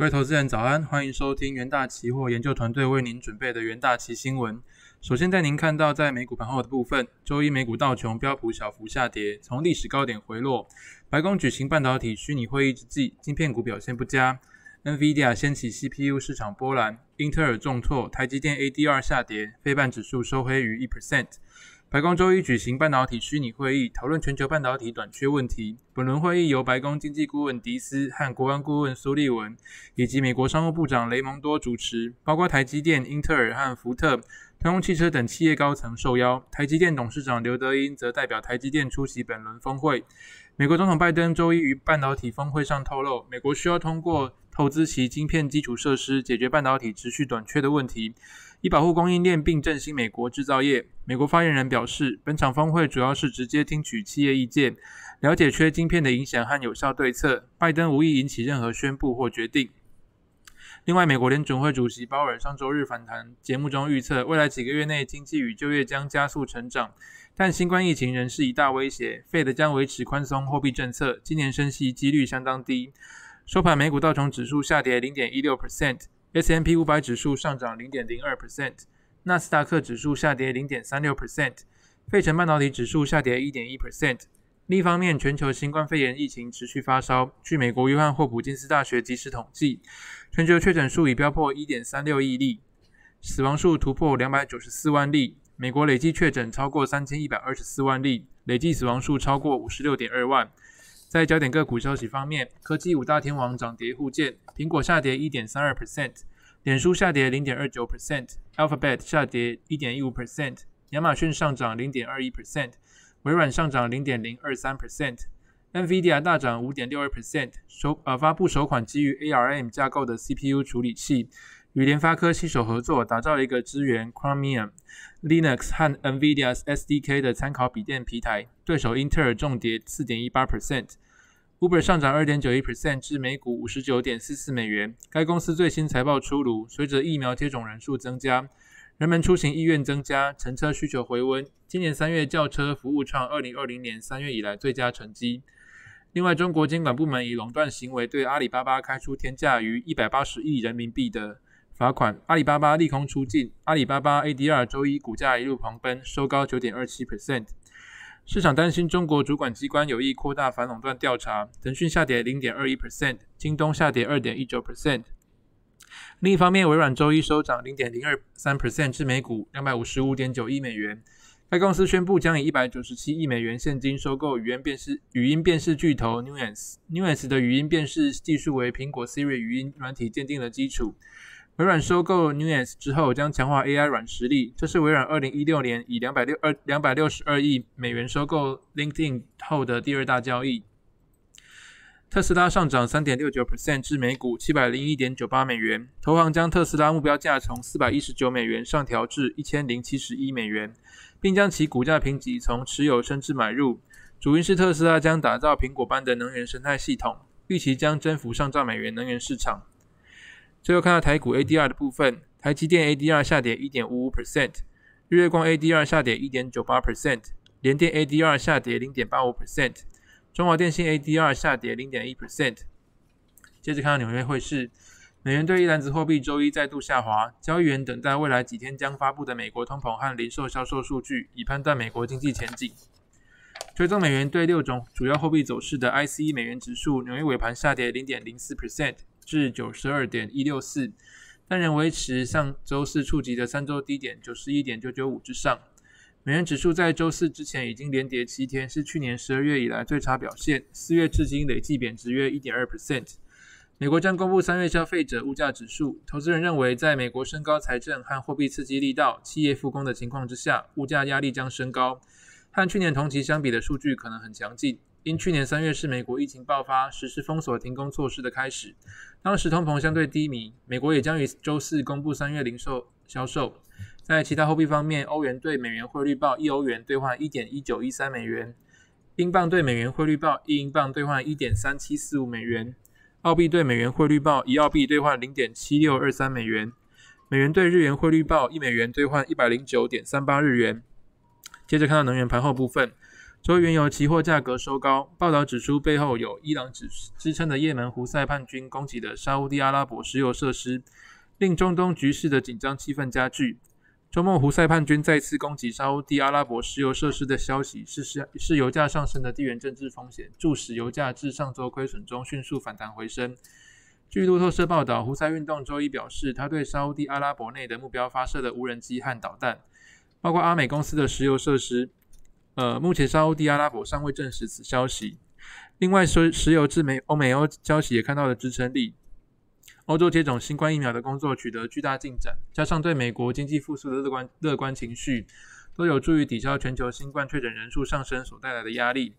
各位投资人早安，欢迎收听元大期货研究团队为您准备的元大期新闻。首先带您看到在美股盘后的部分，周一美股道琼标普小幅下跌，从历史高点回落。白宫举行半导体虚拟会议之际，晶片股表现不佳，NVIDIA 掀起 CPU 市场波澜，英特尔重挫，台积电 ADR 下跌，非半指数收黑于一 percent。白宫周一举行半导体虚拟会议，讨论全球半导体短缺问题。本轮会议由白宫经济顾问迪斯和国安顾问苏利文，以及美国商务部长雷蒙多主持，包括台积电、英特尔和福特、通用汽车等企业高层受邀。台积电董事长刘德英则代表台积电出席本轮峰会。美国总统拜登周一于半导体峰会上透露，美国需要通过投资其晶片基础设施，解决半导体持续短缺的问题。以保护供应链并振兴美国制造业。美国发言人表示，本场峰会主要是直接听取企业意见，了解缺晶片的影响和有效对策。拜登无意引起任何宣布或决定。另外，美国联准会主席鲍尔上周日访谈节目中预测，未来几个月内经济与就业将加速成长，但新冠疫情仍是一大威胁。Fed 将维持宽松货币政策，今年升息几率相当低。收盘，美股道琼指数下跌零点一六 percent。S M P 五百指数上涨零点零二 percent，纳斯达克指数下跌零点三六 percent，费城半导体指数下跌一点一 percent。另一方面，全球新冠肺炎疫情持续发烧。据美国约翰霍普金斯大学即时统计，全球确诊数已飙破一点三六亿例，死亡数突破两百九十四万例。美国累计确诊超过三千一百二十四万例，累计死亡数超过五十六点二万。在焦点个股消息方面，科技五大天王涨跌互见，苹果下跌一点三二 percent，脸书下跌零点二九 percent，Alphabet 下跌一点一五 percent，亚马逊上涨零点二一 percent，微软上涨零点零二三 percent，NVIDIA 大涨五点六二 percent，首呃发布首款基于 ARM 架构的 CPU 处理器。与联发科携手合作，打造一个支援 Chromium、Linux 和 NVIDIA SDK 的参考笔电平台。对手英特尔重跌四点一八 percent。Uber 上涨二点九一 percent 至每股五十九点四四美元。该公司最新财报出炉，随着疫苗接种人数增加，人们出行意愿增加，乘车需求回温。今年三月轿车服务创二零二零年三月以来最佳成绩。另外，中国监管部门以垄断行为对阿里巴巴开出天价逾一百八十亿人民币的罚款，阿里巴巴利空出尽。阿里巴巴 ADR 周一股价一路狂奔，收高九点二七 percent。市场担心中国主管机关有意扩大反垄断调查，腾讯下跌零点二一 percent，京东下跌二点一九 percent。另一方面，微软周一收涨零点零二三 percent 至每股两百五十五点九亿美元。该公司宣布将以一百九十七亿美元现金收购语言辨识语音辨识巨头 Nuance。Nuance 的语音辨识技术为苹果 Siri 语音软体奠定了基础。微软收购 Nuance 之后，将强化 AI 软实力。这是微软二零一六年以两百六二两百六十二亿美元收购 LinkedIn 后的第二大交易。特斯拉上涨三点六九 percent 至每股七百零一点九八美元。投行将特斯拉目标价从四百一十九美元上调至一千零七十一美元，并将其股价评级从持有升至买入。主因是特斯拉将打造苹果般的能源生态系统，预期将征服上兆美元能源市场。最后看到台股 ADR 的部分，台积电 ADR 下跌一点五五 percent，日月光 ADR 下跌一点九八 percent，联电 ADR 下跌零点八五 percent，中华电信 ADR 下跌零点一 percent。接着看到纽约汇市，美元兑一篮子货币周一再度下滑，交易员等待未来几天将发布的美国通膨和零售销售数据，以判断美国经济前景。追踪美元对六种主要货币走势的 ICE 美元指数，纽约尾盘下跌零点零四 percent。至九十二点一六四，但仍维持上周四触及的三周低点九十一点九九五之上。美元指数在周四之前已经连跌七天，是去年十二月以来最差表现。四月至今累计贬值约一点二 percent。美国将公布三月消费者物价指数，投资人认为，在美国升高财政和货币刺激力道、企业复工的情况之下，物价压力将升高。和去年同期相比的数据可能很强劲。因去年三月是美国疫情爆发、实施封锁、停工措施的开始，当时通膨相对低迷。美国也将于周四公布三月零售销售。在其他货币方面，欧元对美元汇率报一欧元兑换一点一九一三美元，英镑对美元汇率报一英镑兑换一点三七四五美元，澳币对美元汇率报一澳币兑换零点七六二三美元，美元对日元汇率报一美元兑换一百零九点三八日元。接着看到能源盘后部分。周原油期货价格收高，报道指出背后有伊朗支支撑的也门胡塞叛军攻击的沙地阿拉伯石油设施，令中东局势的紧张气氛加剧。周末，胡塞叛军再次攻击沙地阿拉伯石油设施的消息，是是是油价上升的地缘政治风险，促使油价自上周亏损中迅速反弹回升。据路透社报道，胡塞运动周一表示，他对沙地阿拉伯内的目标发射了无人机和导弹，包括阿美公司的石油设施。呃，目前沙地阿拉伯尚未证实此消息。另外，石石油至美欧美欧消息也看到了支撑力。欧洲接种新冠疫苗的工作取得巨大进展，加上对美国经济复苏的乐观乐观情绪，都有助于抵消全球新冠确诊人数上升所带来的压力。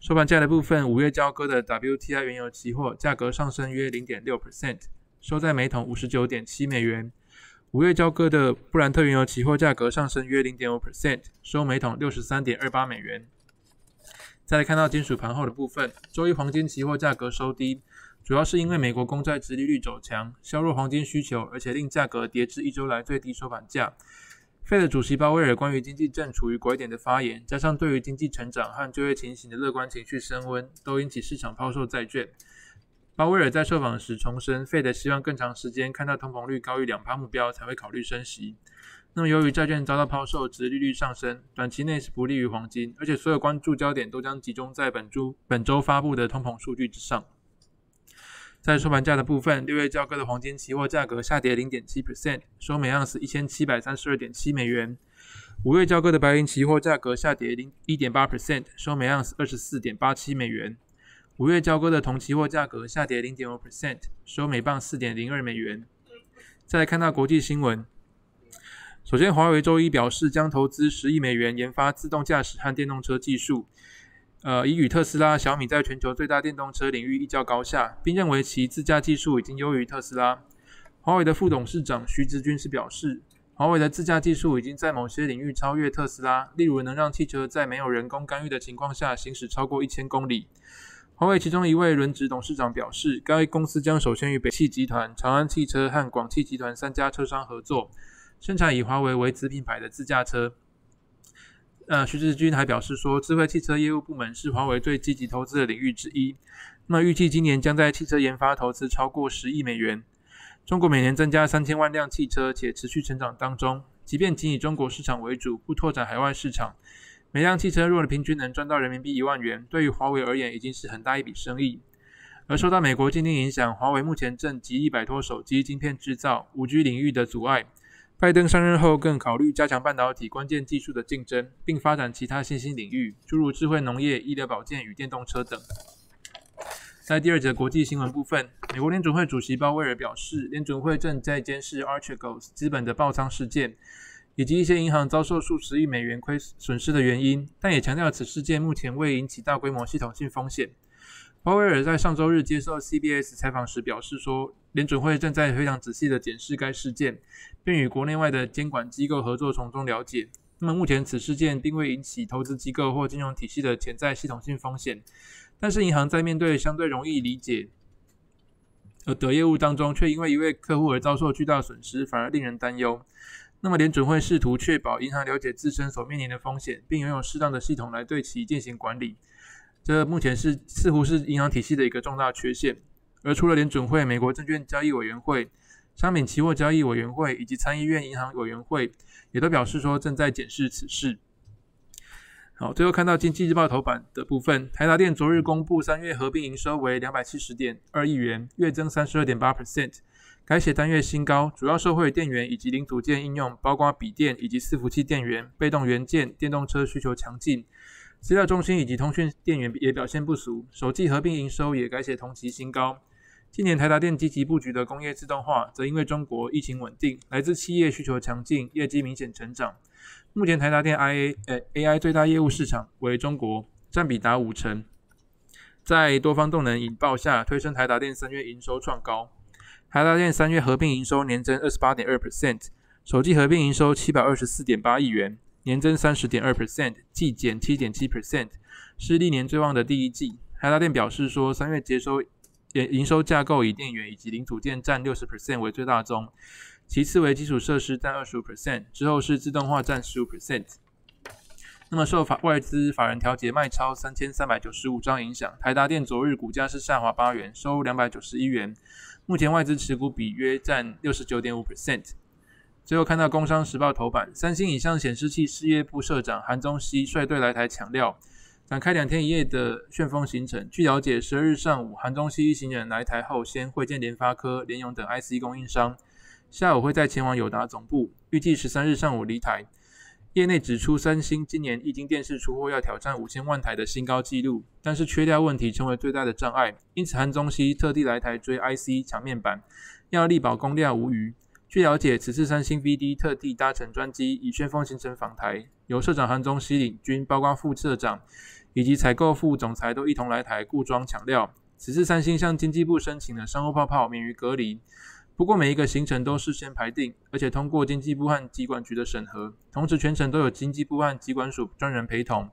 收盘价的部分，五月交割的 WTI 原油期货价格上升约零点六 percent，收在每桶五十九点七美元。五月交割的布兰特原油期货价格上升约零点五 percent，收每桶六十三点二八美元。再来看到金属盘后的部分，周一黄金期货价格收低。主要是因为美国公债殖利率走强，削弱黄金需求，而且令价格跌至一周来最低收盘价。费的主席鲍威尔关于经济正处于拐点的发言，加上对于经济成长和就业情形的乐观情绪升温，都引起市场抛售债券。鲍威尔在受访时重申，费的希望更长时间看到通膨率高于两目标才会考虑升息。那么由于债券遭到抛售，值利率上升，短期内是不利于黄金，而且所有关注焦点都将集中在本周本周发布的通膨数据之上。在收盘价的部分，六月交割的黄金期货价格下跌零点七 percent，收每盎司一千七百三十二点七美元。五月交割的白银期货价格下跌零一点八 percent，收每盎司二十四点八七美元。五月交割的铜期货价格下跌零点五 percent，收每磅四点零二美元。再来看到国际新闻，首先，华为周一表示将投资十亿美元研发自动驾驶和电动车技术。呃，已与特斯拉、小米在全球最大电动车领域一较高下，并认为其自驾技术已经优于特斯拉。华为的副董事长徐志军是表示，华为的自驾技术已经在某些领域超越特斯拉，例如能让汽车在没有人工干预的情况下行驶超过一千公里。华为其中一位轮值董事长表示，该公司将首先与北汽集团、长安汽车和广汽集团三家车商合作，生产以华为为子品牌的自驾车。呃，徐志军还表示说，智慧汽车业务部门是华为最积极投资的领域之一。那么预计今年将在汽车研发投资超过十亿美元。中国每年增加三千万辆汽车，且持续成长当中。即便仅以中国市场为主，不拓展海外市场，每辆汽车若平均能赚到人民币一万元，对于华为而言已经是很大一笔生意。而受到美国禁令影响，华为目前正极力摆脱手机晶片制造、五 G 领域的阻碍。拜登上任后，更考虑加强半导体关键技术的竞争，并发展其他新兴领域，诸如智慧农业、医疗保健与电动车等。在第二节国际新闻部分，美国联准会主席鲍威尔表示，联准会正在监视 Archegos 资本的爆仓事件，以及一些银行遭受数十亿美元亏损失的原因，但也强调此事件目前未引起大规模系统性风险。鲍威尔在上周日接受 CBS 采访时表示说，联准会正在非常仔细地检视该事件，并与国内外的监管机构合作，从中了解。那么目前此事件并未引起投资机构或金融体系的潜在系统性风险，但是银行在面对相对容易理解的业务当中，却因为一位客户而遭受巨大损失，反而令人担忧。那么联准会试图确保银行了解自身所面临的风险，并拥有适当的系统来对其进行管理。这目前是似乎是银行体系的一个重大缺陷，而除了联准会、美国证券交易委员会、商品期货交易委员会以及参议院银行委员会，也都表示说正在检视此事。好，最后看到经济日报头版的部分，台达电昨日公布三月合并营收为两百七十点二亿元，月增三十二点八 percent，改写单月新高，主要受惠电源以及零组件应用，包括笔电以及伺服器电源、被动元件、电动车需求强劲。资料中心以及通讯电源也表现不俗，首季合并营收也改写同期新高。今年台达电积极布局的工业自动化，则因为中国疫情稳定，来自企业需求强劲，业绩明显成长。目前台达电 IA 呃 AI 最大业务市场为中国，占比达五成。在多方动能引爆下，推升台达电三月营收创高。台达电三月合并营收年增二十八点二 percent，首季合并营收七百二十四点八亿元。年增三十点二 percent，季减七点七 percent，是历年最旺的第一季。海达电表示说，三月接收营营收架构以电源以及零组件占六十 percent 为最大宗，其次为基础设施占二十五 percent，之后是自动化占十五 percent。那么受法外资法人调节卖超三千三百九十五张影响，台达电昨日股价是下滑八元，收两百九十一元。目前外资持股比约占六十九点五 percent。最后看到《工商时报》头版，三星影像显示器事业部社长韩宗熙率队来台抢料，展开两天一夜的旋风行程。据了解，十二日上午，韩宗熙一行人来台后，先会见联发科、联咏等 IC 供应商，下午会再前往友达总部，预计十三日上午离台。业内指出，三星今年液晶电视出货要挑战五千万台的新高纪录，但是缺料问题成为最大的障碍，因此韩中熙特地来台追 IC 抢面板，要力保供料无虞。据了解，此次三星 VD 特地搭乘专机以旋风行程访台，由社长韩中熙领军，包括副社长以及采购副总裁都一同来台固装抢料。此次三星向经济部申请了商务泡泡免于隔离。不过每一个行程都事先排定，而且通过经济部和机管局的审核，同时全程都有经济部和机管署专人陪同。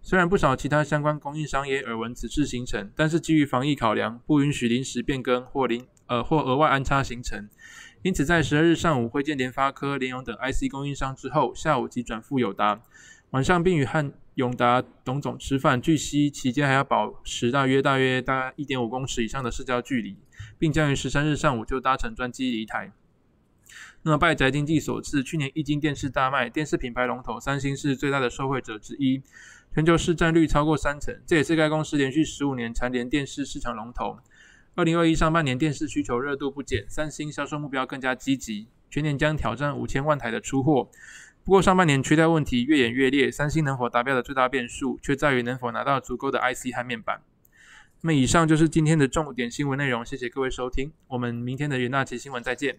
虽然不少其他相关供应商也耳闻此次行程，但是基于防疫考量，不允许临时变更或临呃或额外安插行程。因此在十二日上午会见联发科、联咏等 IC 供应商之后，下午即转赴友达，晚上并与汉永达董总吃饭。据悉期间还要保持大约大约大一点五公尺以上的社交距离。并将于十三日上午就搭乘专机离台。那么，拜宅经济所致，去年液晶电视大卖，电视品牌龙头三星是最大的受惠者之一，全球市占率超过三成，这也是该公司连续十五年蝉联电视市场龙头。二零二一上半年电视需求热度不减，三星销售目标更加积极，全年将挑战五千万台的出货。不过，上半年缺料问题越演越烈，三星能否达标的最大变数，却在于能否拿到足够的 IC 和面板。那么以上就是今天的重点新闻内容，谢谢各位收听，我们明天的元大旗新闻再见。